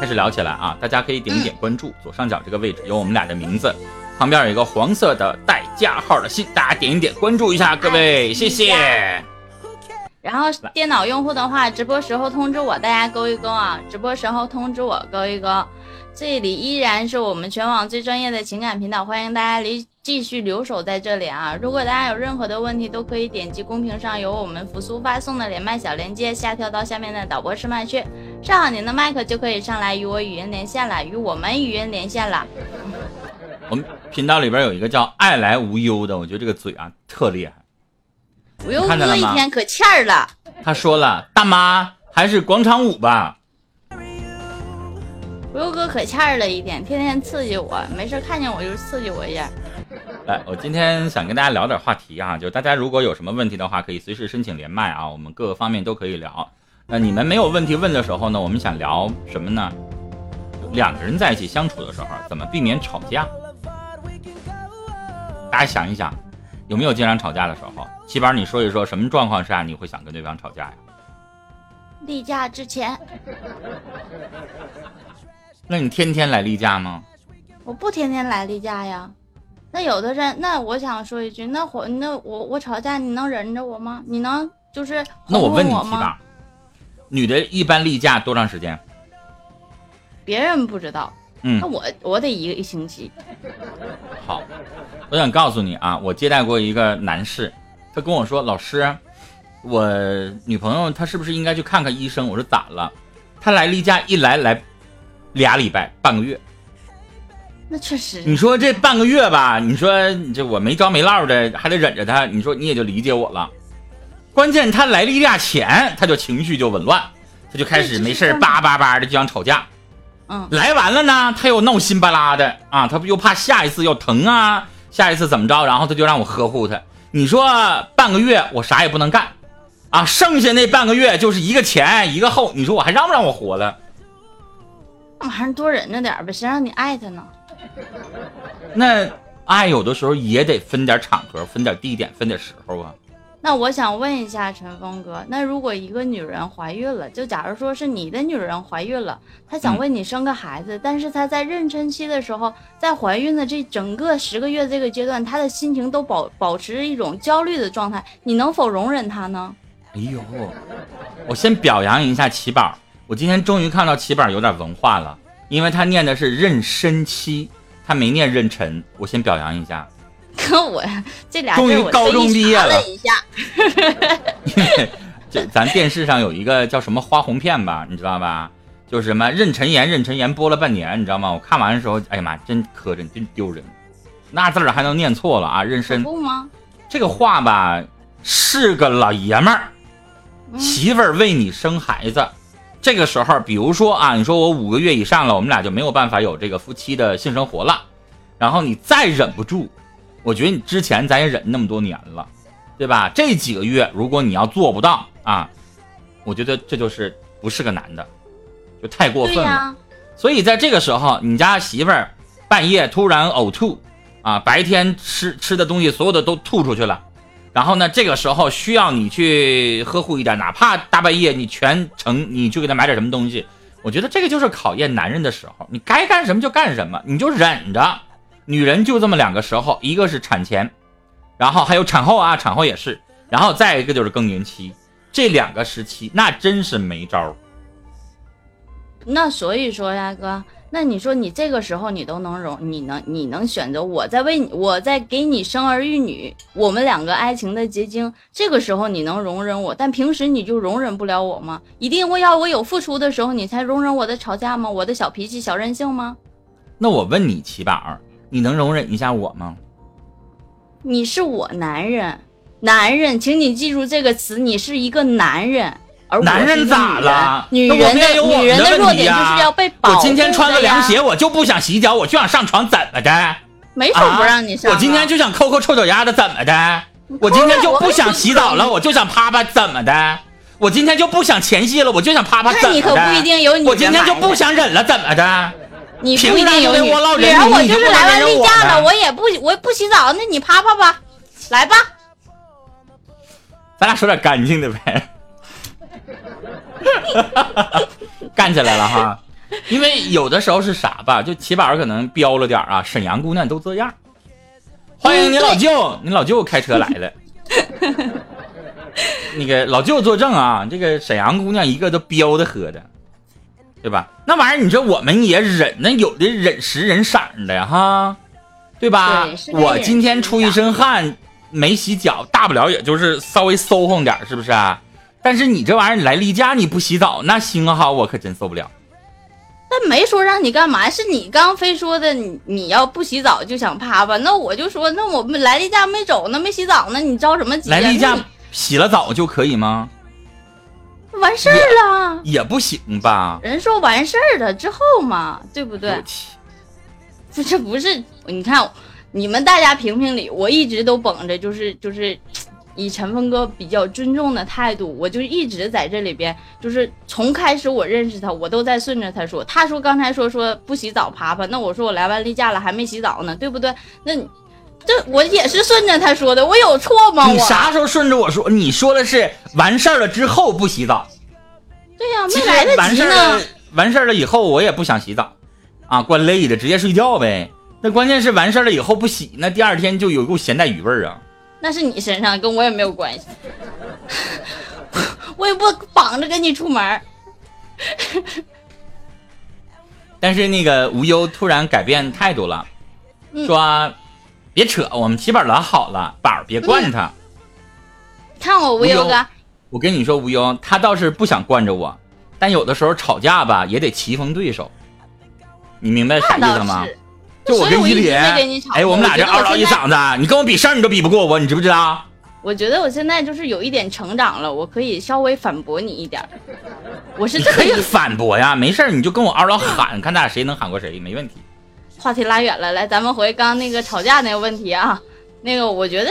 开始聊起来啊！大家可以点一点关注，左上角这个位置有我们俩的名字，旁边有一个黄色的带加号的信，大家点一点关注一下，各位谢谢。然后电脑用户的话，直播时候通知我，大家勾一勾啊！直播时候通知我，勾一勾。这里依然是我们全网最专业的情感频道，欢迎大家离继续留守在这里啊！如果大家有任何的问题，都可以点击公屏上有我们扶苏发送的连麦小链接，下跳到下面的导播试麦区，上好您的麦克就可以上来与我语音连线了，与我们语音连线了。我们频道里边有一个叫爱来无忧的，我觉得这个嘴啊特厉害。无忧哥一天可欠儿了。他说了，大妈还是广场舞吧。无忧哥可欠儿了一点，天天刺激我，没事看见我就刺激我一下。来，我今天想跟大家聊点话题啊，就大家如果有什么问题的话，可以随时申请连麦啊，我们各个方面都可以聊。那你们没有问题问的时候呢，我们想聊什么呢？两个人在一起相处的时候，怎么避免吵架？大家想一想，有没有经常吵架的时候？七宝，你说一说，什么状况下你会想跟对方吵架呀？例假之前。那你天天来例假吗？我不天天来例假呀。那有的人，那我想说一句，那我那我我吵架，你能忍着我吗？你能就是那我问你七宝，女的一般例假多长时间？别人不知道，嗯，那我我得一个一星期。好，我想告诉你啊，我接待过一个男士，他跟我说，老师，我女朋友她是不是应该去看看医生？我说咋了？她来例假一来来。俩礼拜，半个月，那确实。你说这半个月吧，你说这我没招没落的，还得忍着他，你说你也就理解我了。关键他来例假前，他就情绪就紊乱，他就开始没事叭叭叭的就想吵架。嗯，来完了呢，他又闹心巴拉的啊，他不又怕下一次要疼啊，下一次怎么着，然后他就让我呵护他。你说半个月我啥也不能干啊，剩下那半个月就是一个前一个后，你说我还让不让我活了？那玩意儿多忍着点呗，谁让你爱他呢？那爱有的时候也得分点场合，分点地点，分点时候啊。那我想问一下陈峰哥，那如果一个女人怀孕了，就假如说是你的女人怀孕了，她想为你生个孩子，但是她在妊娠期的时候，在怀孕的这整个十个月这个阶段，她的心情都保保持着一种焦虑的状态，你能否容忍她呢？哎呦，我先表扬一下齐宝。我今天终于看到齐宝有点文化了，因为他念的是妊娠期，他没念妊娠。我先表扬一下。可我这俩终于高中毕业了。一下，这咱电视上有一个叫什么花红片吧，你知道吧？就是什么妊娠炎，妊娠炎播了半年，你知道吗？我看完的时候，哎呀妈，真磕碜，真丢人，那字儿还能念错了啊？妊娠不吗？这个话吧，是个老爷们儿，媳妇儿为你生孩子。这个时候，比如说啊，你说我五个月以上了，我们俩就没有办法有这个夫妻的性生活了。然后你再忍不住，我觉得你之前咱也忍那么多年了，对吧？这几个月如果你要做不到啊，我觉得这就是不是个男的，就太过分了。所以在这个时候，你家媳妇儿半夜突然呕吐啊，白天吃吃的东西所有的都吐出去了。然后呢，这个时候需要你去呵护一点，哪怕大半夜你全程你去给她买点什么东西，我觉得这个就是考验男人的时候，你该干什么就干什么，你就忍着。女人就这么两个时候，一个是产前，然后还有产后啊，产后也是，然后再一个就是更年期，这两个时期那真是没招。那所以说呀，哥。那你说你这个时候你都能容，你能你能选择我在为你我在给你生儿育女，我们两个爱情的结晶。这个时候你能容忍我，但平时你就容忍不了我吗？一定会要我有付出的时候你才容忍我的吵架吗？我的小脾气、小任性吗？那我问你，齐宝，你能容忍一下我吗？你是我男人，男人，请你记住这个词，你是一个男人。而男人咋了？女人的女人的弱点就是要被保护。我今天穿个凉鞋，我就不想洗脚，我就想上床，怎么的？没说不让你上。我今天就想抠抠臭脚丫子，怎么的？我今天就不想洗澡了，我就想啪啪，怎么的？我今天就不想前戏了，我就想啪啪，怎么的？你可不一定有你我今天就不想忍了，怎么的？你不一定有女人，我就是来完例假了，我也不我不洗澡，那你啪啪吧，来吧。咱俩说点干净的呗。干起来了哈！因为有的时候是啥吧，就起板可能标了点啊，沈阳姑娘都这样。欢迎你老舅，你老舅开车来了。那个老舅作证啊，这个沈阳姑娘一个都彪的喝的，对吧？那玩意儿你说我们也忍，那有的忍时忍色的哈，对吧？我今天出一身汗没洗脚，大不了也就是稍微馊哼点，是不是？但是你这玩意儿你来例假你不洗澡，那行哈，我可真受不了。那没说让你干嘛，是你刚非说的，你你要不洗澡就想趴吧？那我就说，那我们来例假没走呢，没洗澡呢，你着什么急？来例假洗了澡就可以吗？完事儿了也不行吧？人说完事儿了之后嘛，对不对？不是不是，你看你们大家评评理，我一直都绷着，就是就是。以陈峰哥比较尊重的态度，我就一直在这里边，就是从开始我认识他，我都在顺着他说。他说刚才说说不洗澡爬爬，那我说我来完例假了还没洗澡呢，对不对？那这我也是顺着他说的，我有错吗？你啥时候顺着我说？你说的是完事儿了之后不洗澡。对呀，没来得及完事儿完事儿了以后我也不想洗澡，啊，怪累的，直接睡觉呗。那关键是完事儿了以后不洗，那第二天就有股咸带鱼味儿啊。那是你身上，跟我也没有关系。我也不绑着跟你出门。但是那个无忧突然改变态度了，说：“别扯，我们起板拉好了，宝别惯他。”看我无忧哥，我跟你说，无忧他倒是不想惯着我，但有的时候吵架吧，也得棋逢对手。你明白啥意思吗？就我跟依林，哎，我们俩这嗷嗷一嗓子，你跟我比事儿你都比不过我，你知不知道？我觉得我现在就是有一点成长了，我可以稍微反驳你一点。我是这可以反驳呀，没事儿你就跟我嗷嗷喊，看咱俩谁能喊过谁，没问题。话题拉远了，来，咱们回刚刚那个吵架那个问题啊，那个我觉得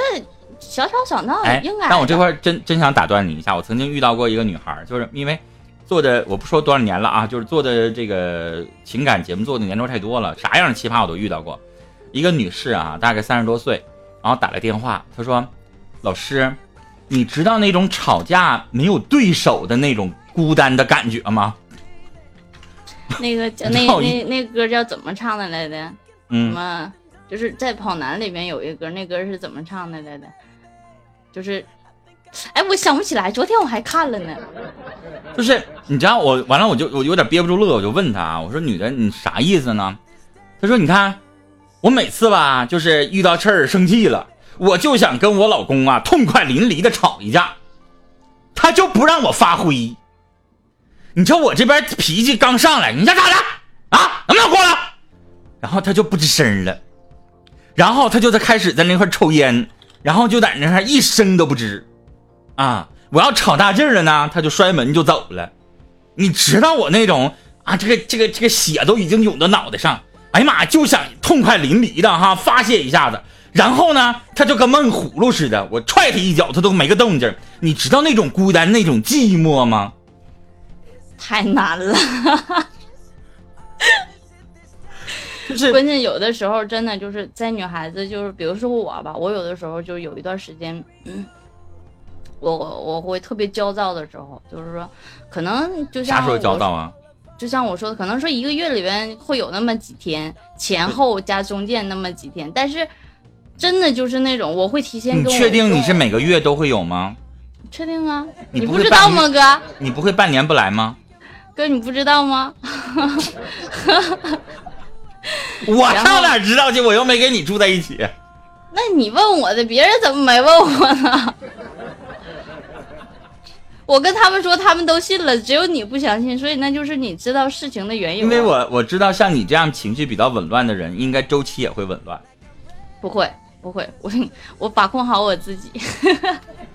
小吵小闹应该。但我这块真真想打断你一下，我曾经遇到过一个女孩，就是因为。做的我不说多少年了啊，就是做的这个情感节目做的年头太多了，啥样的奇葩我都遇到过。一个女士啊，大概三十多岁，然后打来电话，她说：“老师，你知道那种吵架没有对手的那种孤单的感觉吗？” 那个叫那那那歌叫怎么唱的来的？嗯，什么？就是在跑男里面有一个歌，那歌是怎么唱的来的？就是。哎，我想不起来，昨天我还看了呢。就是你知道我完了，我就我有点憋不住乐，我就问他，我说女的你啥意思呢？他说你看，我每次吧，就是遇到事儿生气了，我就想跟我老公啊痛快淋漓的吵一架，他就不让我发挥。你瞧我这边脾气刚上来，你想咋的啊？能不能过来？然后他就不吱声了，然后他就在开始在那块抽烟，然后就在那块一声都不吱。啊！我要吵大劲了呢，他就摔门就走了。你知道我那种啊，这个这个这个血都已经涌到脑袋上，哎呀妈，就想痛快淋漓的哈发泄一下子。然后呢，他就跟闷葫芦似的，我踹他一脚，他都没个动静。你知道那种孤单、那种寂寞吗？太难了，就是关键有的时候真的就是在女孩子，就是比如说我吧，我有的时候就有一段时间，嗯。我我会特别焦躁的时候，就是说，可能就像啥时候焦躁啊？就像我说的，可能说一个月里边会有那么几天，前后加中间那么几天，但是真的就是那种我会提前。你确定你是每个月都会有吗？确定啊，你不知道吗，哥？你不会半年不来吗？哥，你不知道吗？我上哪知道去？我又没跟你住在一起。那你问我的，别人怎么没问我呢？我跟他们说，他们都信了，只有你不相信，所以那就是你知道事情的原因。因为我我知道，像你这样情绪比较紊乱的人，应该周期也会紊乱。不会，不会，我我把控好我自己。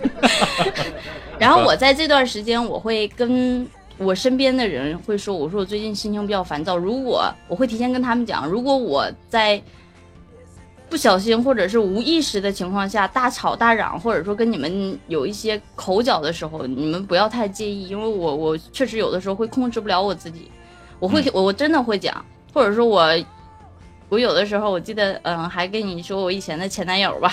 然后我在这段时间，我会跟我身边的人会说，我说我最近心情比较烦躁。如果我会提前跟他们讲，如果我在。不小心或者是无意识的情况下大吵大嚷，或者说跟你们有一些口角的时候，你们不要太介意，因为我我确实有的时候会控制不了我自己，我会我我真的会讲，或者说我我有的时候我记得嗯还跟你说我以前的前男友吧，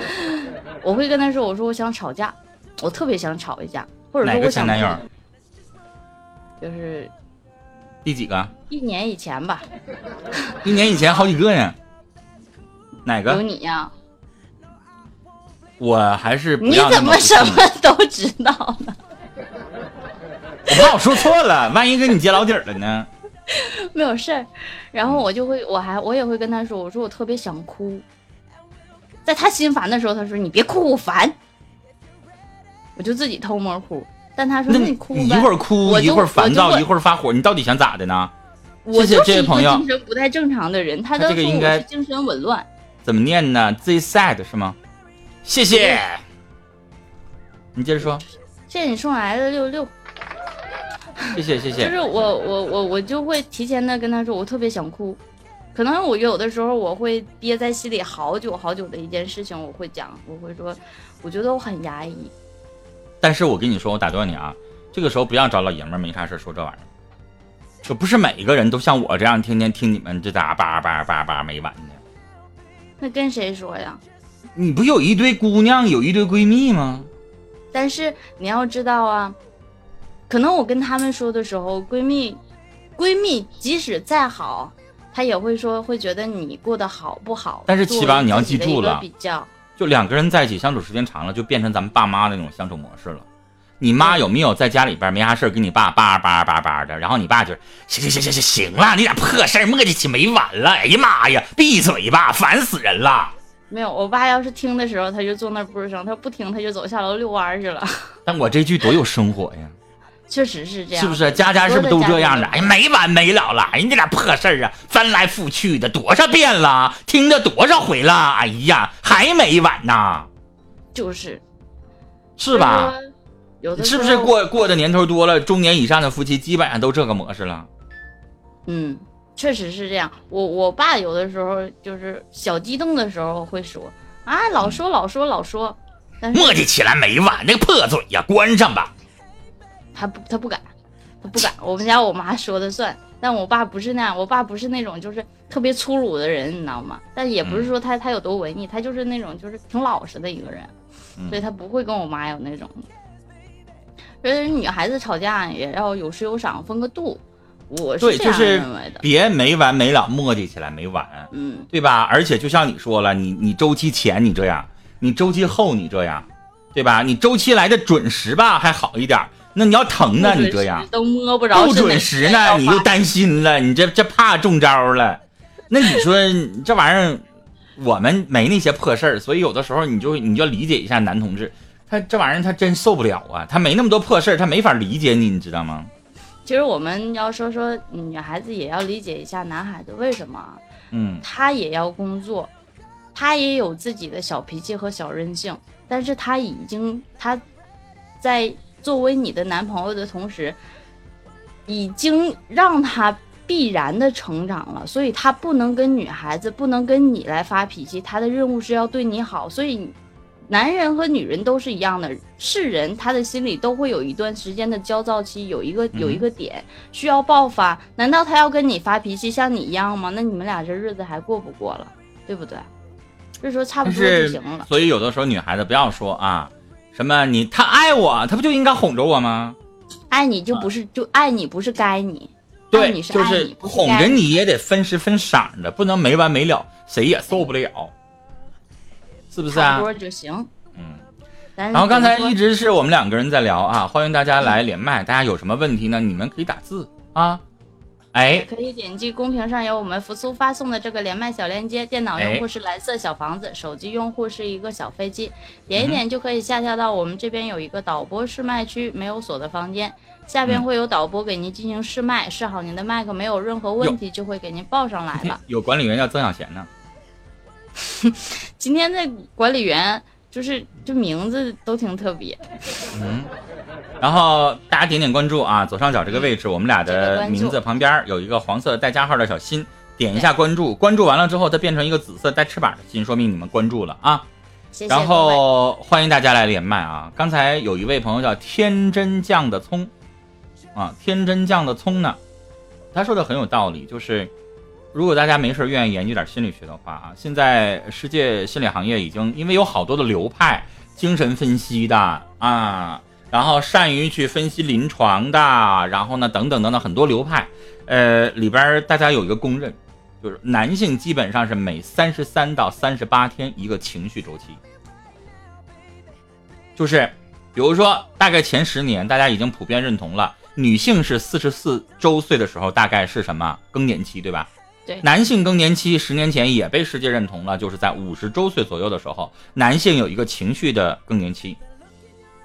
我会跟他说我说我想吵架，我特别想吵一架，或者说我想前男友？就是第几个？一年以前吧。一年以前好几个呢。哪个有？你呀、我还是你怎么什么都知道呢？我怕我说错了，万一跟你揭老底儿了呢？没有事儿。然后我就会，我还我也会跟他说，我说我特别想哭。在他心烦的时候，他说你别哭，我烦。我就自己偷摸哭。但他说那你一会儿哭，一会儿烦躁，一会儿发火，你到底想咋的呢？我谢谢就是朋友精神不太正常的人，他这个应该是精神紊乱。怎么念呢？Z sad 是吗？谢谢。你接着说，谢谢你送来的六六，谢谢谢谢。就是我我我我就会提前的跟他说，我特别想哭，可能我有的时候我会憋在心里好久好久的一件事情，我会讲，我会说，我觉得我很压抑，但是我跟你说，我打断你啊，这个时候不要找老爷们儿没啥事儿说这玩意儿。就不是每一个人都像我这样天天听你们这咋叭叭叭叭没完的。那跟谁说呀？你不有一堆姑娘，有一堆闺蜜吗？但是你要知道啊，可能我跟他们说的时候，闺蜜，闺蜜即使再好，她也会说会觉得你过得好不好。但是七八你要记住了比较就两个人在一起相处时间长了，就变成咱们爸妈那种相处模式了。你妈有没有在家里边没啥事儿跟你爸叭叭叭叭的，然后你爸就是行行行行行行了，你俩破事儿磨叽起没完了，哎呀妈呀，闭嘴吧，烦死人了。没有。我爸要是听的时候，他就坐那儿不吱声；他不听，他就走下楼遛弯去了。但我这句多有生活呀，确实是这样，是不是？家家是不是都这样的？哎呀，没完没了了，哎呀，那点破事儿啊，翻来覆去的多少遍了，听了多少回了，哎呀，还没完呢，就是是吧？？有的是不是？过过的年头多了，中年以上的夫妻基本上都这个模式了？嗯，确实是这样。我我爸有的时候就是小激动的时候会说啊，老说老说老说，磨叽起来没完，那个破嘴呀，关上吧。他不他不敢，他不敢。我们家我妈说的算，但我爸不是那样，我爸不是那种就是特别粗鲁的人，你知道吗？但也不是说他他有多文艺，他就是那种就是挺老实的一个人，嗯所以他不会跟我妈有那种。所以女孩子吵架也要有失有赏，分个度。我对，是这样就是认为的。别没完没了磨叽起来没完，嗯，对吧？而且就像你说了，你你周期前你这样，你周期后你这样，对吧？你周期来的准时吧还好一点，那你要疼呢，你这样都摸不着不准时呢，你就担心了，你这这怕中招了。那你说这玩意儿，我们没那些破事儿，所以有的时候你就你就理解一下男同志，他这玩意儿他真受不了啊，他没那么多破事儿，他没法理解你，你知道吗？其实我们要说说女孩子也要理解一下男孩子为什么啊嗯，他也要工作，他也有自己的小脾气和小任性，但是他已经他在作为你的男朋友的同时，已经让他必然的成长了，所以他不能跟女孩子，不能跟你来发脾气，他的任务是要对你好，所以。男人和女人都是一样的，是人，他的心里都会有一段时间的焦躁期，有一个有一个点需要爆发。难道他要跟你发脾气，像你一样吗？那你们俩这日子还过不过了，对不对？所以说差不多就行了。所以有的时候女孩子不要说啊，什么你他爱我，他不就应该哄着我吗？爱你就不是就爱你，不是该你，对，你是哄。着你也得分时分晌的，不能没完没了，谁也受不了，是不是啊？多就行。嗯。然后刚才一直是我们两个人在聊啊，欢迎大家来连麦，大家有什么问题呢？你们可以打字啊。哎，可以点击公屏上有我们扶苏发送的这个连麦小链接，电脑用哎户是蓝色小房子，手机用户是一个小飞机，点一嗯点就可以下跳到我们这边有一个导播试麦区，没有锁的房间，下边嗯会有导播给您进行试麦，试好您的麦克没有任何问题就会给您报上来了。有管理员叫曾小贤呢。今天的管理员就是这名字都挺特别，嗯，然后大家点点关注啊，左上角这个位置，我们俩的名字旁边有一个黄色带加号的小心，点一下关注，关注完了之后，它变成一个紫色带翅膀的心，说明你们关注了啊。谢谢然。后欢迎大家来连麦啊！刚才有一位朋友叫天真酱的葱，啊，天真酱的葱呢，他说的很有道理，就是如果大家没事儿愿意研究点心理学的话啊，现在世界心理行业已经因为有好多的流派，精神分析的啊，然后善于去分析临床的，然后呢等等等等很多流派，呃里边大家有一个公认，就是男性基本上是每三十三到三十八天一个情绪周期，就是比如说大概前十年大家已经普遍认同了，女性是四十四周岁的时候大概是什么更年期，对吧？对男性更年期十年前也被世界认同了，就是在五十周岁左右的时候，男性有一个情绪的更年期。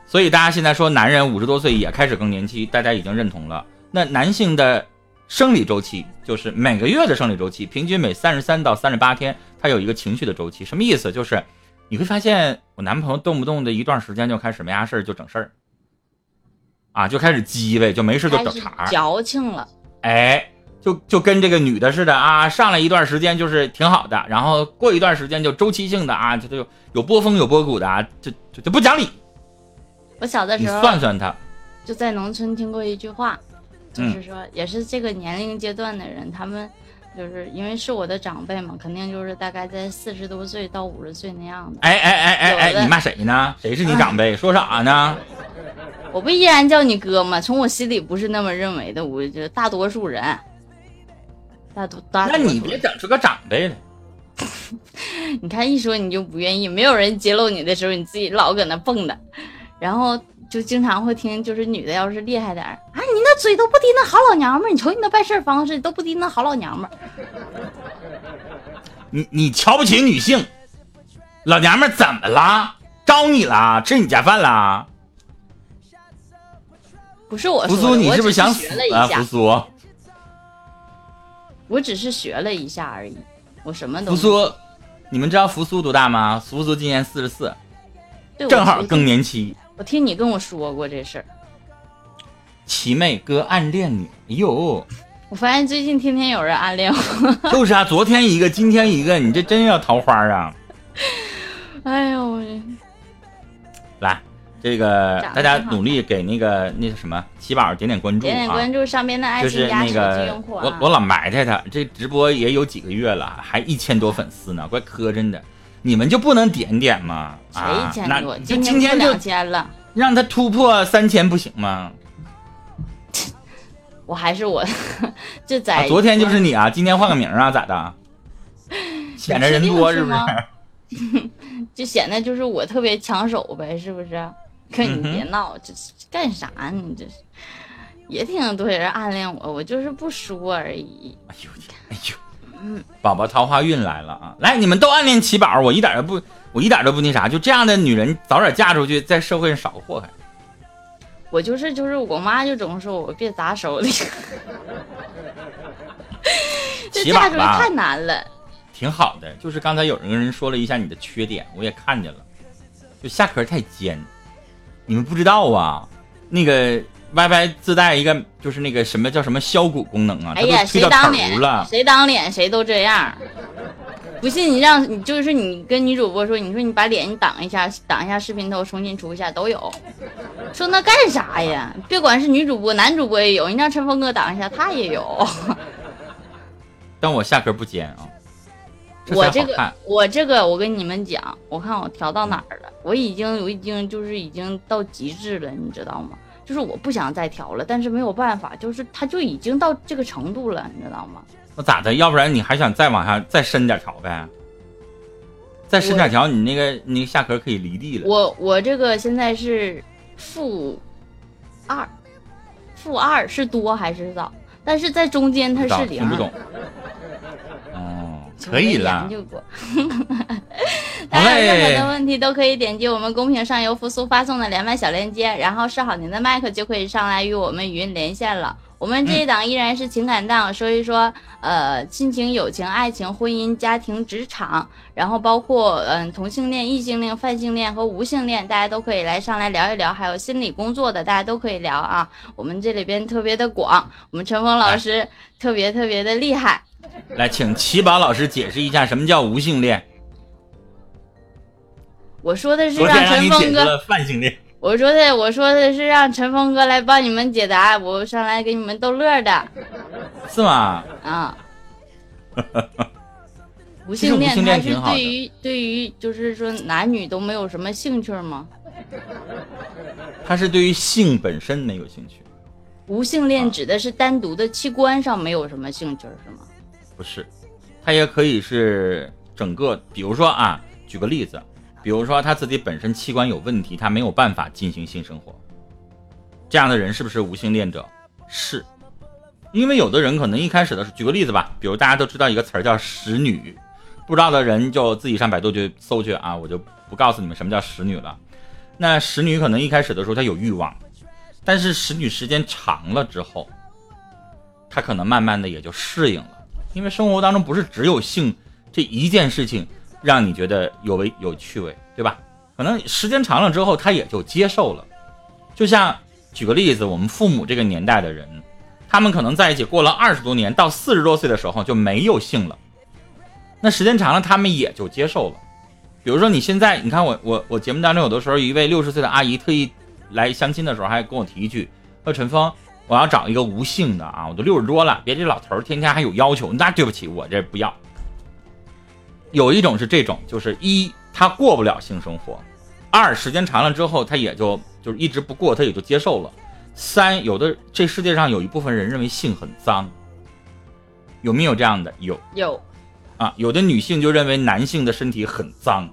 所以大家现在说男人五十多岁也开始更年期，大家已经认同了。那男性的生理周期就是每个月的生理周期，平均每三十三到三十八天，他有一个情绪的周期。什么意思？就是你会发现我男朋友动不动的一段时间就开始没啥事儿就整事儿，啊，就开始鸡呗，就没事就开始找茬。矫情了。哎，就就跟这个女的似的啊，上来一段时间就是挺好的，然后过一段时间就周期性的啊，就就有波峰有波谷的啊，就就就不讲理。我小的时候算算他，就在农村听过一句话，就嗯是说，也是这个年龄阶段的人，他们就是因为是我的长辈嘛，肯定就是大概在四十多岁到五十岁那样的。哎哎哎哎哎，你骂谁呢？谁是你长辈？说啥呢？我不依然叫你哥吗？从我心里不是那么认为的，我觉得大多数人，大多大多那你别整出个长辈来。你看一说你就不愿意，没有人揭露你的时候，你自己老搁那蹦跶，然后就经常会听，就是女的要是厉害点儿啊，你那嘴都不敌那好老娘们儿，你瞅你那办事儿方式都不敌那好老娘们儿。你你瞧不起女性，老娘们儿怎么啦？招你啦？吃你家饭啦？不是我扶苏，说的，你是不是想死啊？下扶，苏，我只是学了一下而已，我什么都没扶苏，你们知道扶苏多大吗？扶苏今年四十四，正好更。年期。我听你跟我说过这事儿，七妹哥暗恋你，哎呦，我发现最近天天有人暗恋我，就是啊，昨天一个，今天一个，你这真要桃花啊！哎呦我来，这个大家努力给那个那什么七宝点点关注啊点点关，注上边的爱就是心加手机那个用户啊。我我老埋汰他，这直播也有几个月了，还一千多粉丝呢，怪磕碜的。你们就不能点点吗？谁啊一，千那多？就今今天就两千了，让他突破三千不行吗？我还是我，就啊在、，昨天就是你啊，今天换个名啊，咋的？显得人多是不是？就显得就是我特别抢手呗，是不是？可你别闹，这是干啥呢？你这是也挺多人暗恋我，我就是不说而已。哎呦，哎呦，宝宝桃花运来了啊！来，你们都暗恋奇宝，我一点都不，我一点都不那啥。就这样的女人，早点嫁出去，在社会上少祸害。我就是就是我妈就总说我别砸手里，这嫁出去太难了。挺好的，就是刚才有个人说了一下你的缺点，我也看见了，就下壳太尖，你们不知道啊？那个 YY 自带一个就是那个什么叫什么削骨功能啊，哎呀，谁都推到头当脸了，谁当脸谁都这样。不信你让你就是你跟女主播说，你说你把脸你挡一下，挡一下视频头，重新出一下都有。说那干啥呀？别管是女主播，男主播也有，你让陈峰哥挡一下，他也有。但我下壳不尖啊。我这个我这个，我跟你们讲，我看我调到哪儿了？我已经，我已经就是已经到极致了，你知道吗？就是我不想再调了，但是没有办法，就是它就已经到这个程度了，你知道吗？那咋的？要不然你还想再往下再深点调呗？再深点调，你那个你那个下壳可以离地了。我我这个现在是负二，负二是多还是少？但是在中间它是零，听不懂。可以了研。究过。大家有任何的问题都可以点击我们公屏上由扶苏发送的连麦小链接，然后设好您的麦克就可以上来与我们语音连线了。我们这一档依然是情感档，说一说呃亲情、友情、爱情、婚姻、家庭、职场，然后包括嗯、同性恋、异性恋、泛性恋和无性恋，大家都可以来上来聊一聊。还有心理工作的，大家都可以聊啊。我们这里边特别的广，我们陈峰老师特别特别的厉害。来，请奇宝老师解释一下什么叫无性恋。我说的是让陈峰哥。了泛性恋。我说的，我说的是让陈峰哥来帮你们解答，我上来给你们逗乐的是吗？啊。无性性恋它是对于对于就是说男女都没有什么兴趣吗？他是对于性本身没有兴趣。无性恋指的是单独的器官上没有什么兴趣是吗？不是，他也可以是整个，比如说啊，举个例子，比如说他自己本身器官有问题，他没有办法进行性生活，这样的人是不是无性恋者？是，因为有的人可能一开始的时候，举个例子吧，比如大家都知道一个词儿叫使女，不知道的人就自己上百度去搜去啊，我就不告诉你们什么叫使女了。那使女可能一开始的时候她有欲望。但是使女时间长了之后，她可能慢慢的也就适应了，因为生活当中不是只有性这一件事情让你觉得有味有趣味，对吧？可能时间长了之后，他也就接受了。就像举个例子，我们父母这个年代的人，他们可能在一起过了二十多年，到四十多岁的时候就没有性了，那时间长了，他们也就接受了。比如说你现在，你看我我我节目当中有的时候，一位六十岁的阿姨特意。来相亲的时候还跟我提一句，说陈峰，我要找一个无性的啊，我都六十多了，别这老头天天还有要求，那对不起，我这不要。有一种是这种，就是一他过不了性生活，二时间长了之后他也就就是一直不过，他也就接受了。三有的这世界上有一部分人认为性很脏，有没有这样的？有有啊，有的女性就认为男性的身体很脏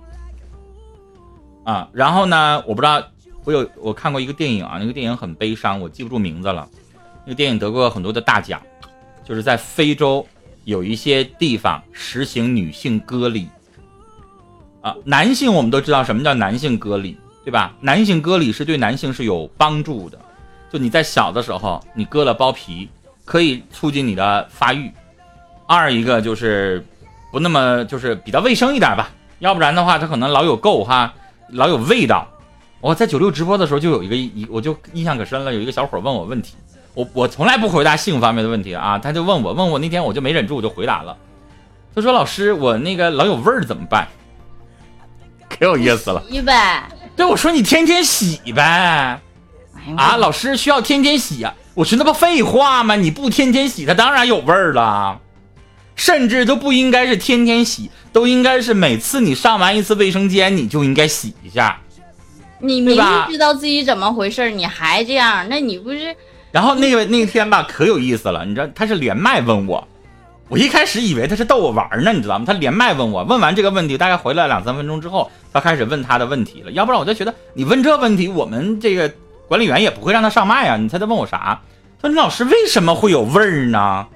啊，然后呢，我不知道。我有我看过一个电影啊，那个电影很悲伤，我记不住名字了。那个电影得过很多的大奖，就是在非洲有一些地方实行女性割礼啊。男性我们都知道什么叫男性割礼，对吧？男性割礼是对男性是有帮助的，就你在小的时候你割了包皮，可以促进你的发育。二一个就是不那么就是比较卫生一点吧，要不然的话它可能老有垢哈，老有味道。我在九六直播的时候就有一个一，我就印象可深了。有一个小伙问我问题，我我从来不回答性方面的问题啊，他就问我，问我那天我就没忍住，我就回答了。他说：“老师，我那个老有味儿怎么办？”可有意思了。洗呗。对，我说你天天洗呗。啊，老师需要天天洗啊？我说那不废话吗？你不天天洗，它当然有味儿了。甚至都不应该是天天洗，都应该是每次你上完一次卫生间，你就应该洗一下。你明明知道自己怎么回事你还这样，那你不是？然后那个那天吧，可有意思了，你知道他是连麦问我，我一开始以为他是逗我玩呢，你知道吗？他连麦问我，问完这个问题，大概回来两三分钟之后，他开始问他的问题了。要不然我就觉得你问这问题，我们这个管理员也不会让他上麦啊。你猜他问我啥？他说你老师为什么会有味儿呢？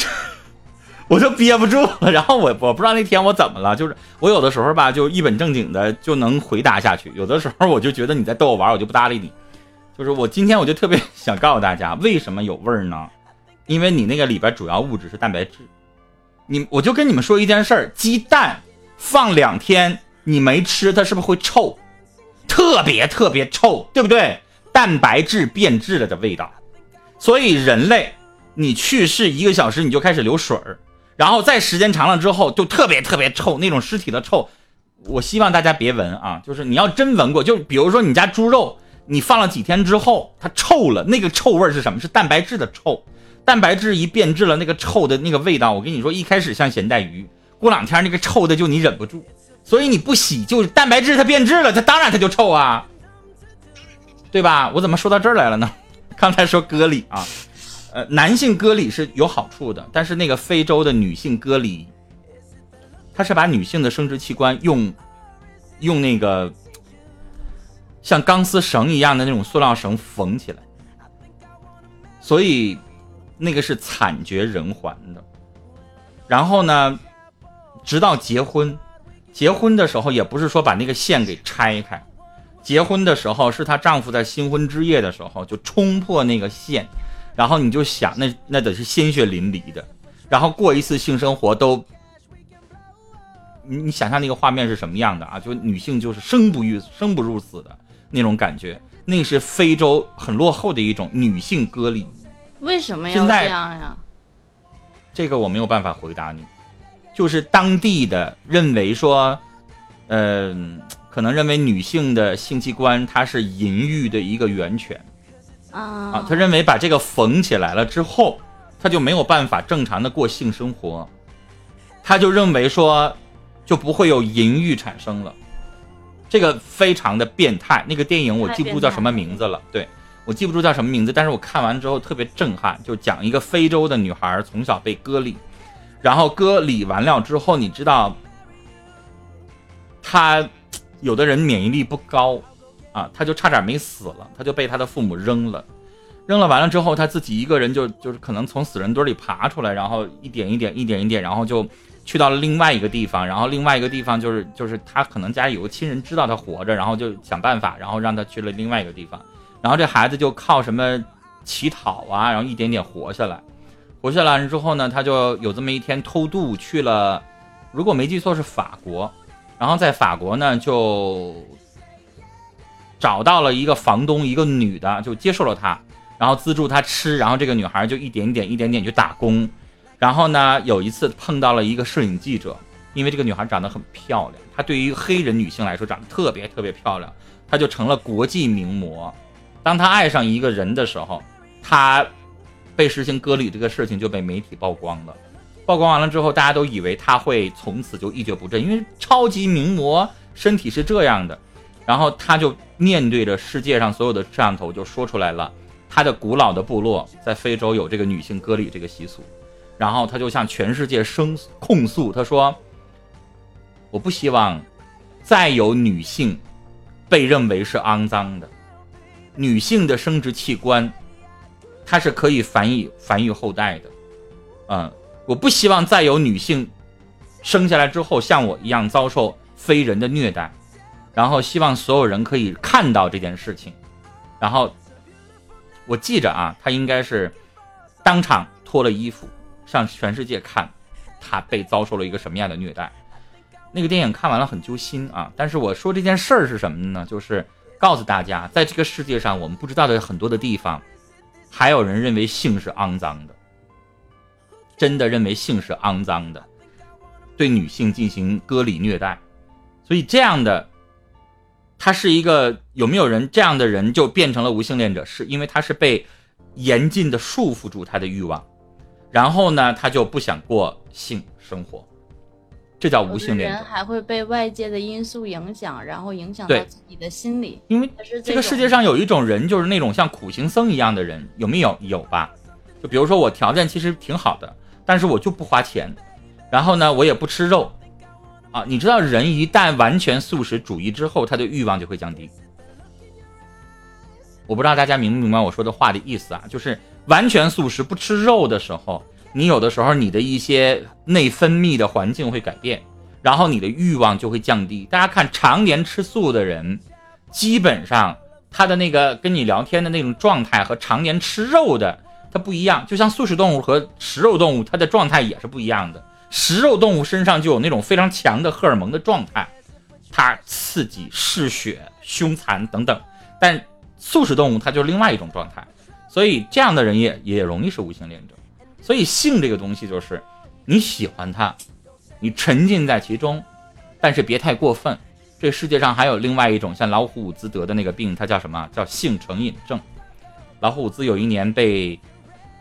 我就憋不住了，然后我我不知道那天我怎么了，就是我有的时候吧，就一本正经的就能回答下去，有的时候我就觉得你在逗我玩，我就不搭理你。就是我今天我就特别想告诉大家，为什么有味儿呢？因为你那个里边主要物质是蛋白质。你我就跟你们说一件事儿，鸡蛋放两天你没吃，它是不是会臭？特别特别臭，对不对？蛋白质变质了的味道。所以人类，你去世一个小时你就开始流水儿。然后再时间长了之后，就特别特别臭，那种尸体的臭。我希望大家别闻啊，就是你要真闻过，就比如说你家猪肉，你放了几天之后它臭了，那个臭味是什么？是蛋白质的臭。蛋白质一变质了，那个臭的那个味道，我跟你说，一开始像咸带鱼，过两天那个臭的就你忍不住。所以你不洗，就是蛋白质它变质了，它当然它就臭啊，对吧？我怎么说到这儿来了呢？刚才说割礼啊。呃，男性割礼是有好处的，但是那个非洲的女性割礼，他是把女性的生殖器官用用那个像钢丝绳一样的那种塑料绳缝起来，所以那个是惨绝人寰的。然后呢，直到结婚，结婚的时候也不是说把那个线给拆开，结婚的时候是她丈夫在新婚之夜的时候就冲破那个线。然后你就想，那那得是鲜血淋漓的，然后过一次性生活都，你你想象那个画面是什么样的啊？就女性就是生不欲生不如死的那种感觉，那是非洲很落后的一种女性割礼。为什么要这样呀？这个我没有办法回答你，就是当地的认为说，嗯，可能认为女性的性器官它是淫欲的一个源泉。啊，他认为把这个缝起来了之后，他就没有办法正常的过性生活，他就认为说，就不会有淫欲产生了。这个非常的变态。那个电影我记不住叫什么名字了，对我记不住叫什么名字，但是我看完之后特别震撼，就讲一个非洲的女孩从小被割礼，然后割礼完了之后，你知道，她有的人免疫力不高啊，她就差点没死了，她就被她的父母扔了。扔了完了之后，他自己一个人就就是可能从死人堆里爬出来，然后一点一点一点一点，然后就去到了另外一个地方，然后另外一个地方就是就是他可能家里有个亲人知道他活着，然后就想办法，然后让他去了另外一个地方，然后这孩子就靠什么乞讨啊，然后一点点活下来，活下来之后呢，他就有这么一天偷渡去了，如果没记错是法国，然后在法国呢就找到了一个房东，一个女的就接受了他。然后资助他吃，然后这个女孩就一点点、一点点去打工。然后呢，有一次碰到了一个摄影记者，因为这个女孩长得很漂亮，她对于黑人女性来说长得特别特别漂亮，她就成了国际名模。当她爱上一个人的时候，她被实行割礼这个事情就被媒体曝光了。曝光完了之后，大家都以为她会从此就一蹶不振，因为超级名模身体是这样的。然后她就面对着世界上所有的摄像头就说出来了。他的古老的部落在非洲有这个女性割礼这个习俗，然后他就向全世界声控诉，他说：“我不希望再有女性被认为是肮脏的，女性的生殖器官它是可以繁育繁育后代的，嗯，我不希望再有女性生下来之后像我一样遭受非人的虐待，然后希望所有人可以看到这件事情，然后。”我记着啊，他应该是当场脱了衣服，向全世界看他被遭受了一个什么样的虐待。那个电影看完了很揪心啊。但是我说这件事儿是什么呢？就是告诉大家，在这个世界上，我们不知道的很多的地方，还有人认为性是肮脏的，真的认为性是肮脏的，对女性进行割礼虐待。所以这样的。他是一个有没有人这样的人就变成了无性恋者，是因为他是被严禁的束缚住他的欲望，然后呢，他就不想过性生活，这叫无性恋者。人还会被外界的因素影响，然后影响到自己的心理。因为这个世界上有一种人，就是那种像苦行僧一样的人，有没有？有吧？就比如说我条件其实挺好的，但是我就不花钱，然后呢，我也不吃肉。啊，你知道人一旦完全素食主义之后，他的欲望就会降低。我不知道大家明不明白我说的话的意思啊？就是完全素食不吃肉的时候，你有的时候你的一些内分泌的环境会改变，然后你的欲望就会降低。大家看，常年吃素的人，基本上他的那个跟你聊天的那种状态和常年吃肉的他不一样。就像素食动物和食肉动物，它的状态也是不一样的。食肉动物身上就有那种非常强的荷尔蒙的状态，它刺激、嗜血、凶残等等。但素食动物它就是另外一种状态，所以这样的人也也容易是无性恋者。所以性这个东西就是你喜欢它，你沉浸在其中，但是别太过分。这世界上还有另外一种像老虎伍兹得的那个病，它叫什么？叫性成瘾症。老虎伍兹有一年被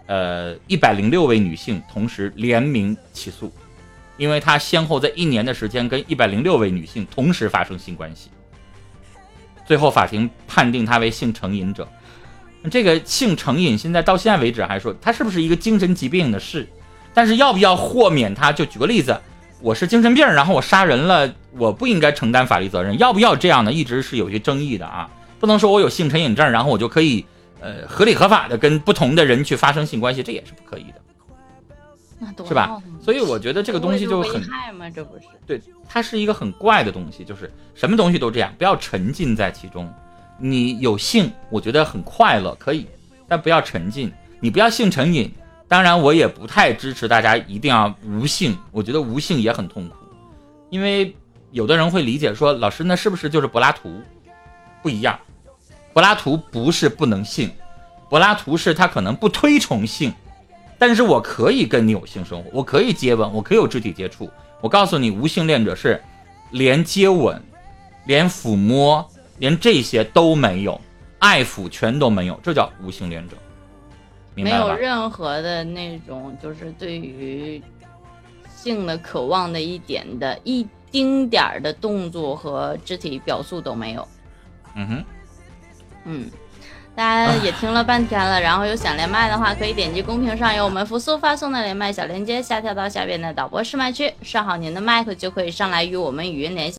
呃一百零六位女性同时联名起诉。因为他先后在一年的时间跟一百零六位女性同时发生性关系，最后法庭判定他为性成瘾者。这个性成瘾现在到现在为止还说它是不是一个精神疾病的事，但是要不要豁免它？就举个例子，我是精神病，然后我杀人了，我不应该承担法律责任，要不要这样呢？一直是有些争议的啊，不能说我有性成瘾症，然后我就可以呃合理合法的跟不同的人去发生性关系，这也是不可以的。是吧？所以我觉得这个东西就很害吗？这不是对，它是一个很怪的东西，就是什么东西都这样，不要沉浸在其中。你有性，我觉得很快乐，可以，但不要沉浸。你不要性成瘾。当然，我也不太支持大家一定要无性。我觉得无性也很痛苦，因为有的人会理解说，老师那是不是就是柏拉图？不一样，柏拉图不是不能性，柏拉图是他可能不推崇性。但是我可以跟你有性生活，我可以接吻，我可以有肢体接触。我告诉你，无性恋者是连接吻、连抚摸、连这些都没有，爱抚全都没有，这叫无性恋者。没有任何的那种，就是对于性的渴望的一点的一丁点儿的动作和肢体表述都没有。嗯哼，嗯，大家也听了半天了，然后有想连麦的话，可以点击公屏上有我们福苏发送的连麦小链接，下跳到下边的导播试麦区，上好您的麦克就可以上来与我们语音连线。